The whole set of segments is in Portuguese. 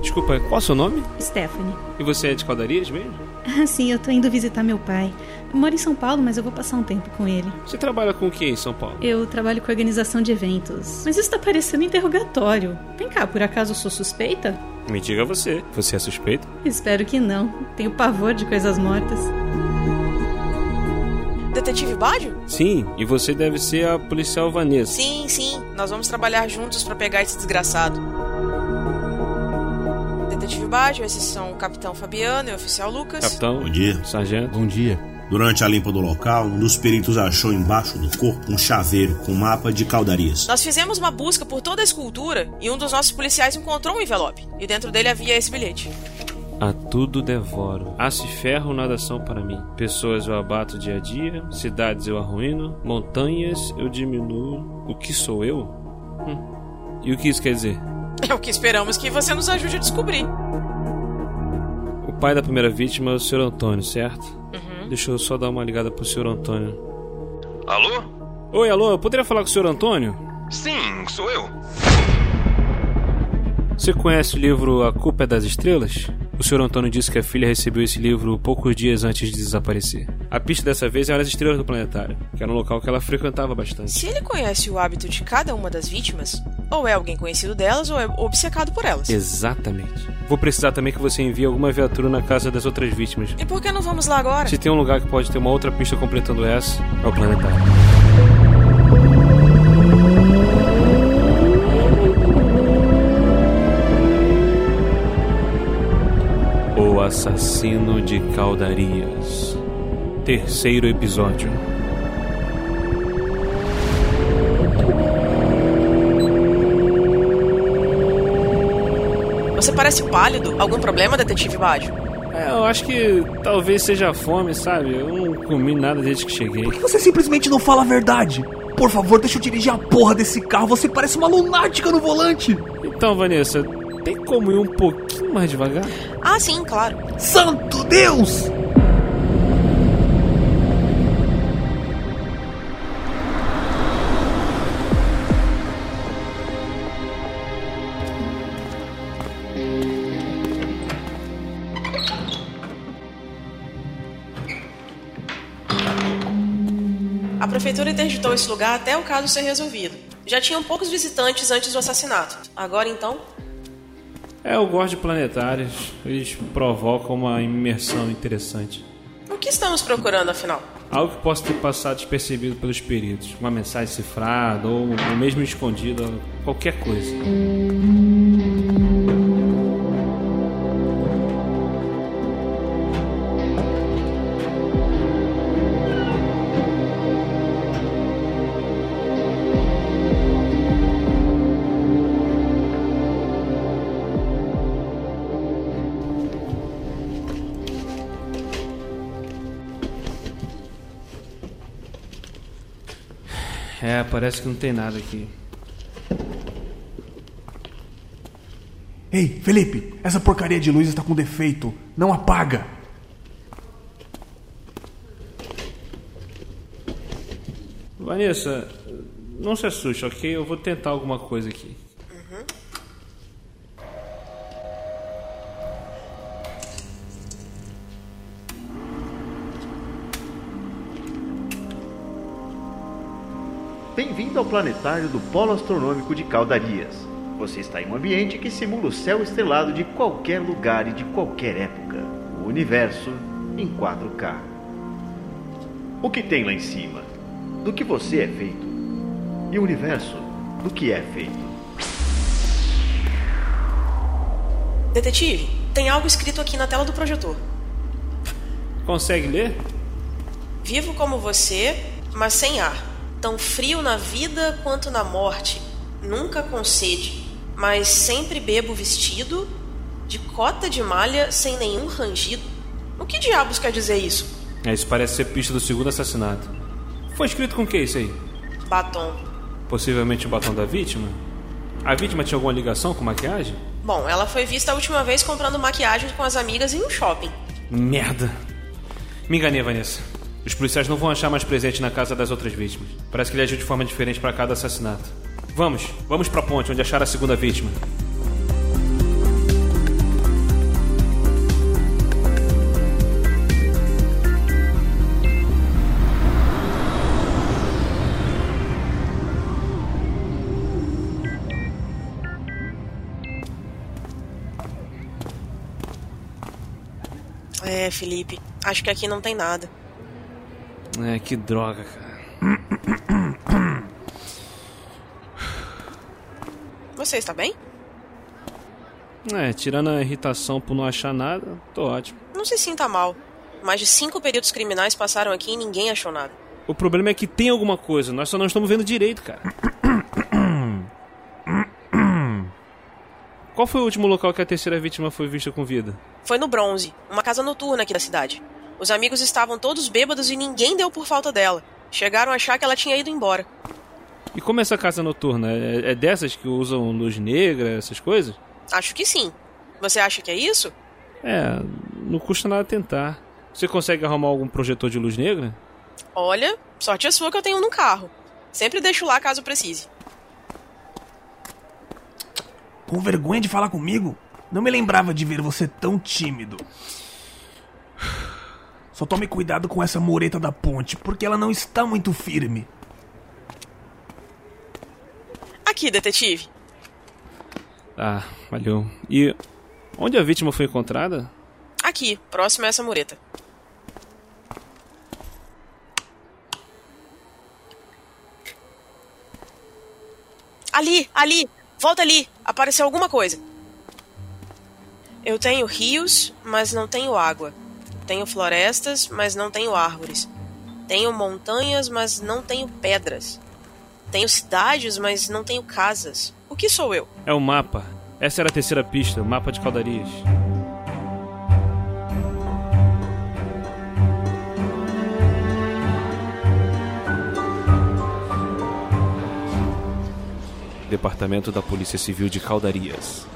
Desculpa, qual é o seu nome? Stephanie. E você é de Caldarias mesmo? Ah, sim, eu tô indo visitar meu pai. Eu moro em São Paulo, mas eu vou passar um tempo com ele. Você trabalha com o que em São Paulo? Eu trabalho com organização de eventos. Mas isso tá parecendo interrogatório. Vem cá, por acaso eu sou suspeita? Me diga você. Você é suspeito? Espero que não. Tenho pavor de coisas mortas. Detetive Bádio? Sim, e você deve ser a policial Vanessa. Sim, sim. Nós vamos trabalhar juntos pra pegar esse desgraçado. Detetive Bádio, esses são o Capitão Fabiano e o Oficial Lucas. Capitão, Bom dia. sargento. Bom dia. Durante a limpa do local, um dos peritos achou embaixo do corpo um chaveiro com mapa de caudarias. Nós fizemos uma busca por toda a escultura e um dos nossos policiais encontrou um envelope. E dentro dele havia esse bilhete. A tudo devoro. Aço e ferro nada são para mim. Pessoas eu abato dia a dia, cidades eu arruino, montanhas eu diminuo. O que sou eu? Hum. E o que isso quer dizer? É o que esperamos que você nos ajude a descobrir. O pai da primeira vítima é o Sr. Antônio, certo? Uhum. Deixa eu só dar uma ligada pro Sr. Antônio. Alô? Oi, alô, eu poderia falar com o Sr. Antônio? Sim, sou eu. Você conhece o livro A Culpa é das Estrelas? O Sr. Antônio disse que a filha recebeu esse livro poucos dias antes de desaparecer. A pista dessa vez eram as estrelas do planetário, que era um local que ela frequentava bastante. Se ele conhece o hábito de cada uma das vítimas, ou é alguém conhecido delas ou é obcecado por elas. Exatamente. Vou precisar também que você envie alguma viatura na casa das outras vítimas. E por que não vamos lá agora? Se tem um lugar que pode ter uma outra pista completando essa, é o planetário. O Assassino de Caldarias. Terceiro episódio. Você parece pálido. Algum problema, Detetive Bádio? É, eu acho que talvez seja a fome, sabe? Eu não comi nada desde que cheguei. Por que você simplesmente não fala a verdade? Por favor, deixa eu dirigir a porra desse carro. Você parece uma lunática no volante. Então, Vanessa, tem como ir um pouquinho mais devagar? Ah, sim, claro. Santo Deus! Prefeitura interditou esse lugar até o caso ser resolvido. Já tinham poucos visitantes antes do assassinato. Agora então, É, eu gosto de planetários. Eles provocam uma imersão interessante. o que estamos procurando afinal? Algo que possa ter passado despercebido pelos peritos. Uma mensagem cifrada ou, ou mesmo escondida, qualquer coisa. Parece que não tem nada aqui. Ei, Felipe, essa porcaria de luz está com defeito. Não apaga. Vanessa, não se assuste, ok? Eu vou tentar alguma coisa aqui. Bem-vindo ao planetário do Polo Astronômico de Caldarias. Você está em um ambiente que simula o céu estrelado de qualquer lugar e de qualquer época. O universo em 4K. O que tem lá em cima? Do que você é feito? E o universo do que é feito? Detetive, tem algo escrito aqui na tela do projetor. Consegue ler? Vivo como você, mas sem ar. Tão frio na vida quanto na morte. Nunca com sede, mas sempre bebo vestido de cota de malha sem nenhum rangido. O que diabos quer dizer isso? É, isso parece ser pista do segundo assassinato. Foi escrito com o que isso aí? Batom. Possivelmente o batom da vítima? A vítima tinha alguma ligação com maquiagem? Bom, ela foi vista a última vez comprando maquiagem com as amigas em um shopping. Merda. Me enganei, Vanessa. Os policiais não vão achar mais presente na casa das outras vítimas. Parece que ele agiu de forma diferente para cada assassinato. Vamos, vamos pra ponte onde acharam a segunda vítima. É, Felipe, acho que aqui não tem nada. É, que droga, cara. Você está bem? É, tirando a irritação por não achar nada, tô ótimo. Não se sinta mal. Mais de cinco períodos criminais passaram aqui e ninguém achou nada. O problema é que tem alguma coisa, nós só não estamos vendo direito, cara. Qual foi o último local que a terceira vítima foi vista com vida? Foi no Bronze, uma casa noturna aqui da cidade. Os amigos estavam todos bêbados e ninguém deu por falta dela. Chegaram a achar que ela tinha ido embora. E como é essa casa noturna? É, dessas que usam luz negra, essas coisas? Acho que sim. Você acha que é isso? É, não custa nada tentar. Você consegue arrumar algum projetor de luz negra? Olha, sorte a sua que eu tenho no carro. Sempre deixo lá caso precise. Com vergonha de falar comigo? Não me lembrava de ver você tão tímido. Só tome cuidado com essa mureta da ponte, porque ela não está muito firme. Aqui, detetive. Ah, valeu. E onde a vítima foi encontrada? Aqui, próximo a essa mureta. Ali, ali! Volta ali! Apareceu alguma coisa. Eu tenho rios, mas não tenho água. Tenho florestas, mas não tenho árvores. Tenho montanhas, mas não tenho pedras. Tenho cidades, mas não tenho casas. O que sou eu? É o mapa. Essa era a terceira pista, o mapa de Caldarias. Departamento da Polícia Civil de Caldarias.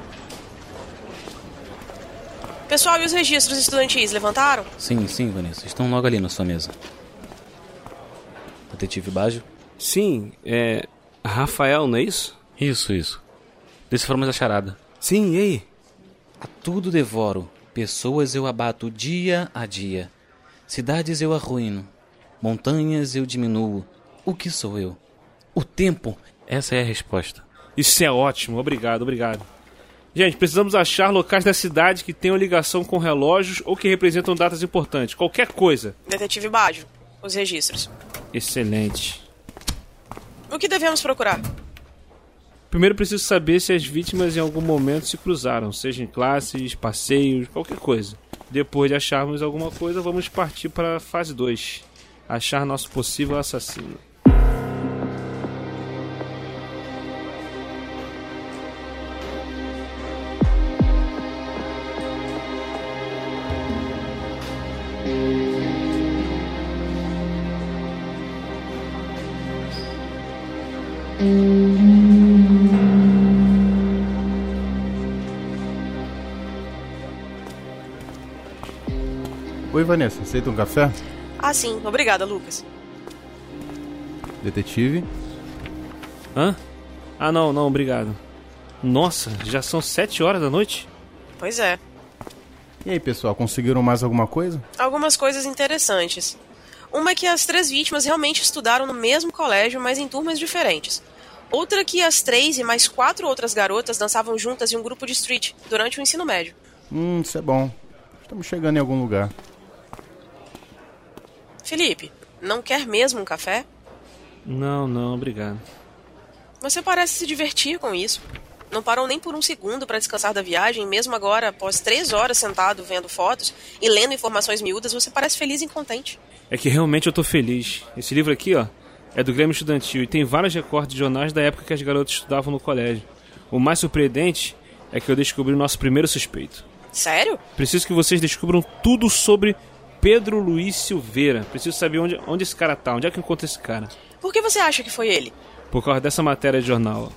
Pessoal, e os registros estudantis levantaram? Sim, sim, Vanessa. Estão logo ali na sua mesa. Detetive Baggio? Sim, é. Rafael, não é isso? Isso, isso. Deciframos a charada. Sim, e aí? A tudo devoro. Pessoas eu abato dia a dia. Cidades eu arruino. Montanhas eu diminuo. O que sou eu? O tempo. Essa é a resposta. Isso é ótimo, obrigado, obrigado. Gente, precisamos achar locais da cidade que tenham ligação com relógios ou que representam datas importantes. Qualquer coisa. Detetive Baggio, os registros. Excelente. O que devemos procurar? Primeiro preciso saber se as vítimas em algum momento se cruzaram, seja em classes, passeios, qualquer coisa. Depois de acharmos alguma coisa, vamos partir para a fase 2. Achar nosso possível assassino. Oi, Vanessa, aceita um café? Ah, sim. Obrigada, Lucas. Detetive? Hã? Ah, não, não, obrigado. Nossa, já são sete horas da noite? Pois é. E aí, pessoal, conseguiram mais alguma coisa? Algumas coisas interessantes. Uma é que as três vítimas realmente estudaram no mesmo colégio, mas em turmas diferentes. Outra que as três e mais quatro outras garotas dançavam juntas em um grupo de street durante o ensino médio. Hum, isso é bom. Estamos chegando em algum lugar. Felipe, não quer mesmo um café? Não, não, obrigado. Você parece se divertir com isso. Não parou nem por um segundo para descansar da viagem, mesmo agora, após três horas sentado vendo fotos e lendo informações miúdas, você parece feliz e contente. É que realmente eu tô feliz. Esse livro aqui, ó, é do Grêmio Estudantil e tem vários recortes de jornais da época que as garotas estudavam no colégio. O mais surpreendente é que eu descobri o nosso primeiro suspeito. Sério? Preciso que vocês descubram tudo sobre Pedro Luiz Silveira. Preciso saber onde, onde esse cara tá. Onde é que eu encontro esse cara? Por que você acha que foi ele? Por causa dessa matéria de jornal.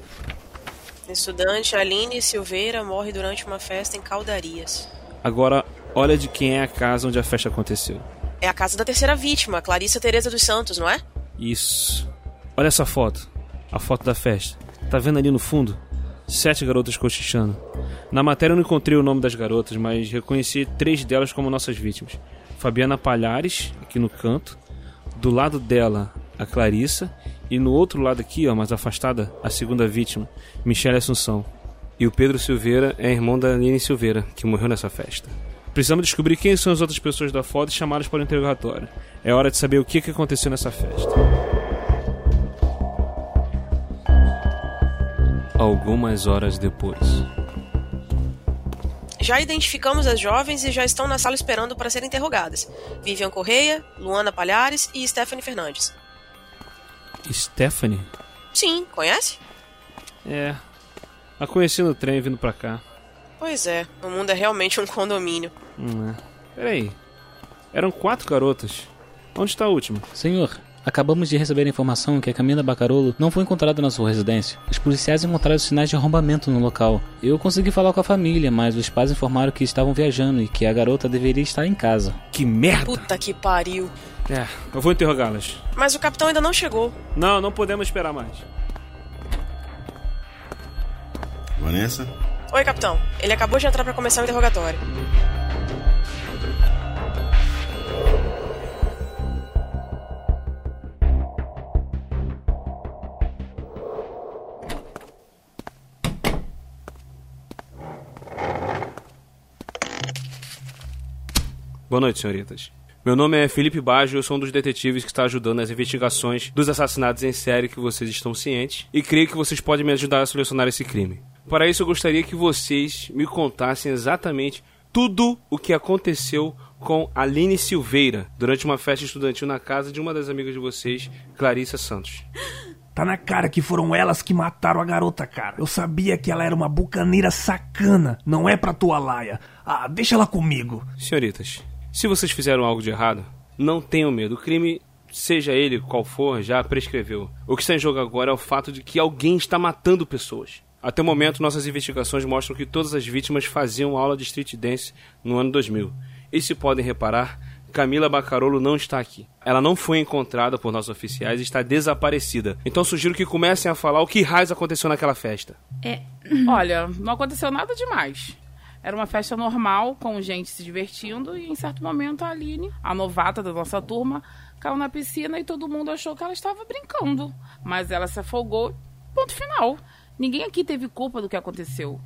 Estudante Aline Silveira morre durante uma festa em Caldarias. Agora, olha de quem é a casa onde a festa aconteceu. É a casa da terceira vítima, Clarissa Teresa dos Santos, não é? Isso. Olha essa foto. A foto da festa. Tá vendo ali no fundo? Sete garotas cochichando. Na matéria eu não encontrei o nome das garotas, mas reconheci três delas como nossas vítimas. Fabiana Palhares, aqui no canto. Do lado dela, a Clarissa. E no outro lado aqui, ó, mais afastada, a segunda vítima, Michelle Assunção. E o Pedro Silveira é irmão da Aline Silveira, que morreu nessa festa. Precisamos descobrir quem são as outras pessoas da foto e chamá-las para o interrogatório. É hora de saber o que aconteceu nessa festa. Algumas horas depois. Já identificamos as jovens e já estão na sala esperando para serem interrogadas. Vivian Correia, Luana Palhares e Stephanie Fernandes. Stephanie? Sim, conhece? É. A conheci no trem vindo pra cá. Pois é, o mundo é realmente um condomínio. Hum, é. Peraí. Eram quatro garotas. Onde está a última? Senhor, acabamos de receber a informação que a Camila Bacarolo não foi encontrada na sua residência. Os policiais encontraram sinais de arrombamento no local. Eu consegui falar com a família, mas os pais informaram que estavam viajando e que a garota deveria estar em casa. Que merda! Puta que pariu. É, eu vou interrogá-las. Mas o capitão ainda não chegou. Não, não podemos esperar mais. Vanessa? Oi, capitão. Ele acabou de entrar para começar o interrogatório. Boa noite, senhoritas. Meu nome é Felipe Baggio, eu sou um dos detetives que está ajudando nas investigações dos assassinatos em série que vocês estão cientes e creio que vocês podem me ajudar a solucionar esse crime. Para isso, eu gostaria que vocês me contassem exatamente tudo o que aconteceu com Aline Silveira durante uma festa estudantil na casa de uma das amigas de vocês, Clarissa Santos. Tá na cara que foram elas que mataram a garota, cara. Eu sabia que ela era uma bucaneira sacana. Não é pra tua laia. Ah, deixa ela comigo. Senhoritas, se vocês fizeram algo de errado, não tenham medo. O crime, seja ele qual for, já prescreveu. O que está em jogo agora é o fato de que alguém está matando pessoas. Até o momento, nossas investigações mostram que todas as vítimas faziam aula de street dance no ano 2000. E se podem reparar, Camila Bacarolo não está aqui. Ela não foi encontrada por nossos oficiais e está desaparecida. Então sugiro que comecem a falar o que raios aconteceu naquela festa. É. Olha, não aconteceu nada demais. Era uma festa normal, com gente se divertindo, e em certo momento a Aline, a novata da nossa turma, caiu na piscina e todo mundo achou que ela estava brincando. Mas ela se afogou, ponto final. Ninguém aqui teve culpa do que aconteceu.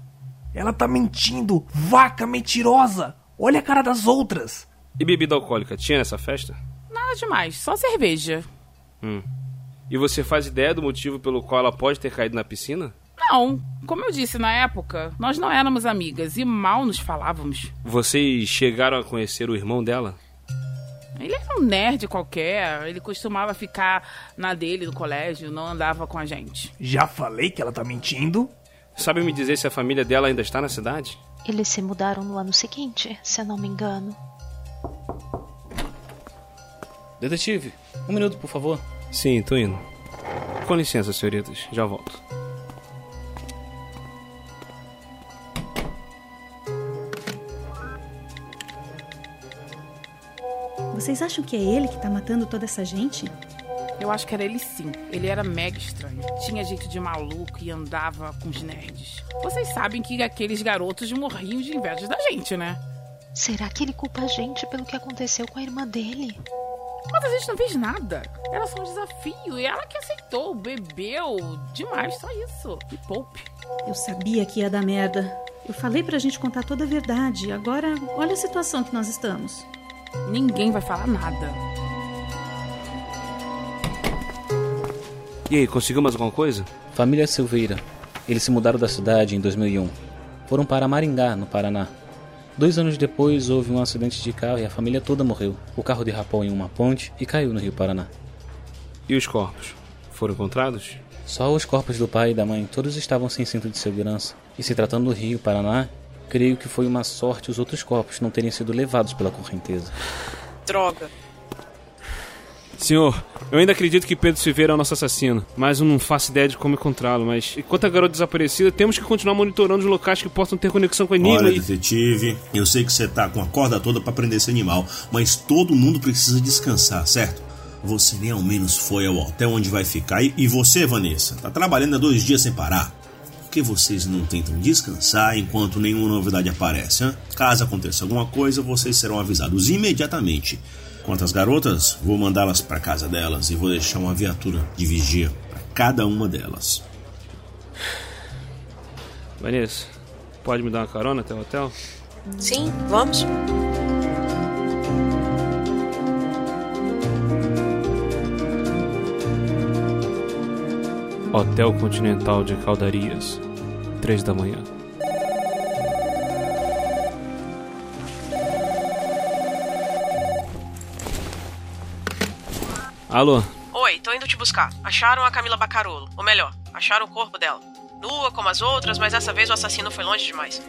Ela tá mentindo! Vaca mentirosa! Olha a cara das outras! E bebida alcoólica tinha nessa festa? Nada demais, só cerveja. Hum. E você faz ideia do motivo pelo qual ela pode ter caído na piscina? Não, como eu disse na época, nós não éramos amigas e mal nos falávamos. Vocês chegaram a conhecer o irmão dela? Ele era um nerd qualquer, ele costumava ficar na dele no colégio, não andava com a gente. Já falei que ela tá mentindo? Sabe me dizer se a família dela ainda está na cidade? Eles se mudaram no ano seguinte, se eu não me engano. Detetive, um minuto, por favor. Sim, tô indo. Com licença, senhoritas, já volto. Vocês acham que é ele que tá matando toda essa gente? Eu acho que era ele sim. Ele era mega estranho. Tinha jeito de maluco e andava com os nerds. Vocês sabem que aqueles garotos morriam de inveja da gente, né? Será que ele culpa a gente pelo que aconteceu com a irmã dele? Mas a gente não fez nada. Era só um desafio e ela que aceitou, bebeu demais, só isso. E poupe. Eu sabia que ia dar merda. Eu falei pra gente contar toda a verdade. Agora, olha a situação que nós estamos. Ninguém vai falar nada. E aí, conseguiu mais alguma coisa? Família Silveira. Eles se mudaram da cidade em 2001. Foram para Maringá, no Paraná. Dois anos depois, houve um acidente de carro e a família toda morreu. O carro derrapou em uma ponte e caiu no Rio Paraná. E os corpos? Foram encontrados? Só os corpos do pai e da mãe, todos estavam sem cinto de segurança. E se tratando do Rio Paraná, creio que foi uma sorte os outros corpos não terem sido levados pela correnteza. Droga. Senhor, eu ainda acredito que Pedro Silveira é o nosso assassino, mas eu não faço ideia de como encontrá-lo. Mas enquanto a garota desaparecida, temos que continuar monitorando os locais que possam ter conexão com a Enigma Olha, e... detetive, eu sei que você tá com a corda toda pra prender esse animal, mas todo mundo precisa descansar, certo? Você nem ao menos foi ao hotel onde vai ficar. E, e você, Vanessa, tá trabalhando há dois dias sem parar. Por que vocês não tentam descansar enquanto nenhuma novidade aparece, hã? Caso aconteça alguma coisa, vocês serão avisados imediatamente. Quanto às garotas, vou mandá-las para casa delas e vou deixar uma viatura de vigia para cada uma delas. Vanessa, pode me dar uma carona até o hotel? Sim, vamos. Hotel Continental de Caldarias, três da manhã. Alô? Oi, tô indo te buscar. Acharam a Camila Bacarolo. Ou melhor, acharam o corpo dela. Nua como as outras, mas dessa vez o assassino foi longe demais.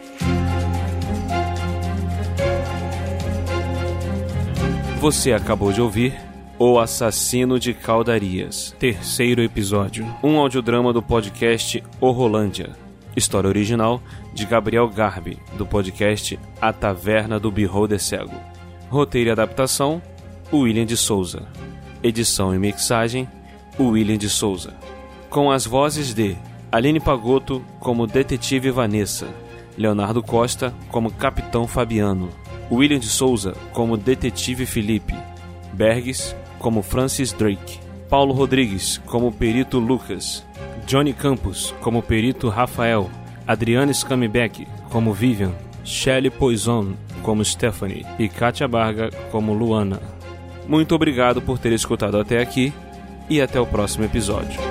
Você acabou de ouvir O Assassino de Caldarias, terceiro episódio. Um audiodrama do podcast O Rolândia. História original de Gabriel Garbi, do podcast A Taverna do Beholder Cego. Roteiro e adaptação, William de Souza. Edição e mixagem, William de Souza. Com as vozes de Aline Pagotto como Detetive Vanessa, Leonardo Costa como Capitão Fabiano, William de Souza como Detetive Felipe, Bergs como Francis Drake, Paulo Rodrigues como Perito Lucas, Johnny Campos como Perito Rafael, Adriana Scamibeck como Vivian, Shelley Poison como Stephanie e Katia Barga como Luana. Muito obrigado por ter escutado até aqui e até o próximo episódio.